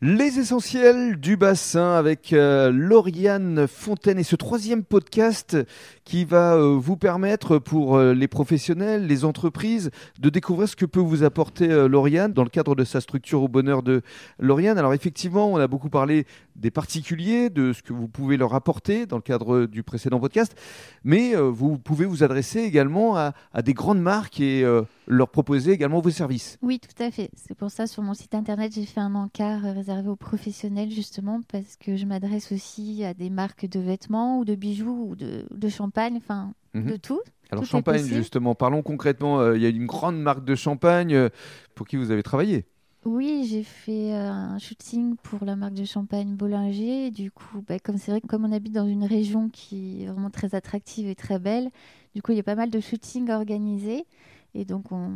Les essentiels du bassin avec euh, Lauriane Fontaine et ce troisième podcast qui va euh, vous permettre pour euh, les professionnels, les entreprises de découvrir ce que peut vous apporter Lauriane dans le cadre de sa structure au bonheur de Lauriane. Alors effectivement, on a beaucoup parlé des particuliers, de ce que vous pouvez leur apporter dans le cadre du précédent podcast, mais vous pouvez vous adresser également à, à des grandes marques et leur proposer également vos services. Oui, tout à fait. C'est pour ça sur mon site internet, j'ai fait un encart réservé aux professionnels justement parce que je m'adresse aussi à des marques de vêtements ou de bijoux ou de, champagne, enfin de mhm. tout. Alors champagne justement, parlons concrètement. Euh, il y a une grande marque de champagne euh, pour qui vous avez travaillé. Oui, j'ai fait euh, un shooting pour la marque de champagne Bollinger. Du coup, bah, comme c'est vrai que comme on habite dans une région qui est vraiment très attractive et très belle, du coup, il y a pas mal de shootings organisés. Et donc, on,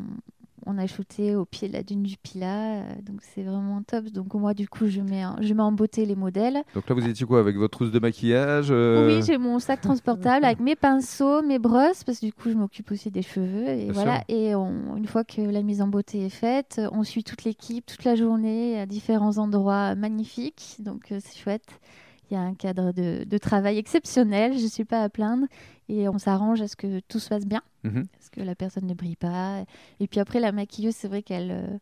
on a shooté au pied de la dune du Pilat, euh, donc c'est vraiment top. Donc moi du coup je mets, je mets en beauté les modèles. Donc là vous étiez quoi avec votre trousse de maquillage euh Oui j'ai mon sac transportable avec mes pinceaux, mes brosses parce que du coup je m'occupe aussi des cheveux et voilà. Et une fois que la mise en beauté est faite, on suit toute l'équipe toute la journée à différents endroits magnifiques, donc euh, c'est chouette. Il y a un cadre de, de travail exceptionnel, je ne suis pas à plaindre et on s'arrange à ce que tout se passe bien, mhm. parce que la personne ne brille pas. Et puis après, la maquilleuse, c'est vrai qu'elle euh,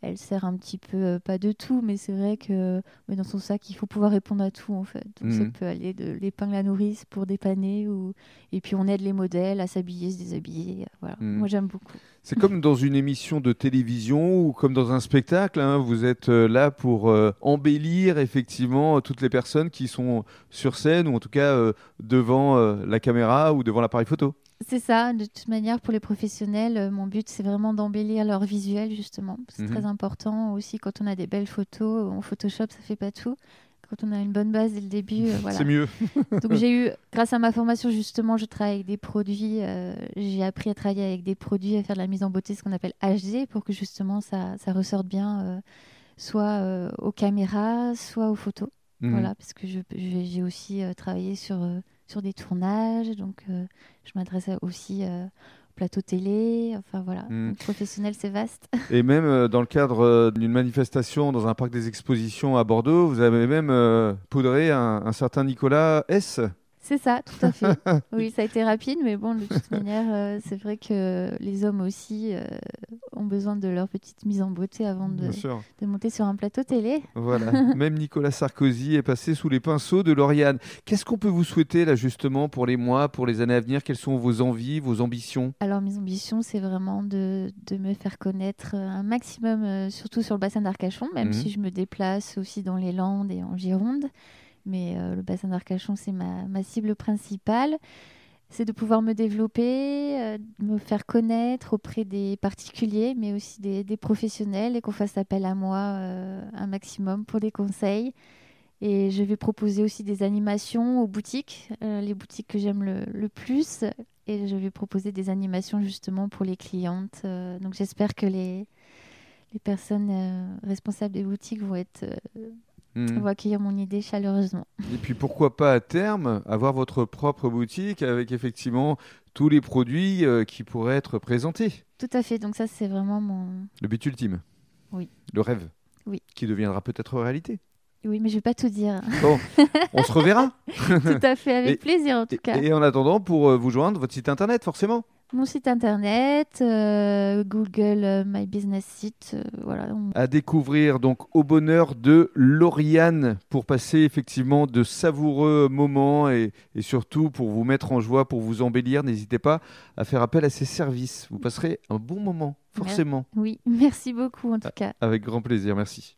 elle sert un petit peu, euh, pas de tout, mais c'est vrai que mais dans son sac, il faut pouvoir répondre à tout en fait. Donc ça mhm. peut aller de l'épingle à nourrice pour dépanner, ou... et puis on aide les modèles à s'habiller, se déshabiller. Voilà. Mhm. Moi j'aime beaucoup. C'est comme dans une émission de télévision ou comme dans un spectacle, hein. vous êtes euh, là pour euh, embellir effectivement toutes les personnes qui sont sur scène ou en tout cas devant la caméra ou devant l'appareil photo. C'est ça, de toute manière, pour les professionnels, euh, mon but, c'est vraiment d'embellir leur visuel, justement. C'est très mhm. important aussi quand on a des belles photos. En Photoshop, ça fait pas tout. Quand on a une bonne base dès le début, euh, voilà. C'est mieux. Donc j'ai eu, grâce à ma formation, justement, je travaille avec des produits. Euh, j'ai appris à travailler avec des produits, à faire de la mise en beauté, ce qu'on appelle HD, pour que justement ça, ça ressorte bien, soit aux caméras, soit aux photos. Mhm. Voilà, parce que j'ai aussi travaillé sur sur des tournages. Donc, euh, je m'adresse aussi euh, au plateau télé. Enfin, voilà. Hmm. professionnel, c'est vaste. Et même euh, dans le cadre d'une manifestation dans un parc des expositions à Bordeaux, vous avez même poudré un certain Nicolas S. C'est ça, tout à fait. oui, ça a été rapide, mais bon, de toute manière, euh, c'est vrai que les hommes aussi euh, ont besoin de leur petite mise en beauté avant de, de monter sur un plateau télé. Voilà, même Nicolas Sarkozy est passé sous les pinceaux de Lauriane. Qu'est-ce qu'on peut vous souhaiter là justement pour les mois, pour les années à venir? Quelles sont vos envies, vos ambitions? Alors, mes ambitions, c'est vraiment de, de, me faire connaître un maximum, euh, surtout sur le bassin d'Arcachon, même mmh. si je me déplace aussi dans les Landes et en Gironde mais euh, le bassin d'Arcachon, c'est ma, cible principale. C'est de pouvoir me développer, euh, me faire connaître auprès des particuliers, mais aussi des, professionnels, et qu'on fasse appel à moi euh, un maximum pour des conseils. Et je vais proposer aussi des animations aux boutiques, les boutiques que j'aime le, plus. Et je vais proposer des animations justement pour les clientes. donc j'espère que les, les personnes responsables des boutiques vont être on va accueillir mon idée chaleureusement. Et puis pourquoi pas à terme avoir votre propre boutique avec effectivement tous les produits euh, qui pourraient être présentés. Tout à fait, donc ça c'est vraiment mon... Le but ultime. Oui. Le rêve. Oui. Qui deviendra peut-être réalité. Oui, mais je vais pas tout dire. Bon, on se reverra. tout à fait, avec plaisir en tout cas. Et en attendant, pour euh, vous joindre, votre site internet forcément mon site internet, euh, Google euh, My Business Site, euh, voilà. À découvrir donc au bonheur de Lauriane pour passer effectivement de savoureux moments et, et, surtout pour vous mettre en joie, pour vous embellir. N'hésitez pas à faire appel à ses services. Vous passerez un bon moment, forcément. Oui, merci beaucoup en tout cas. Avec grand plaisir, merci.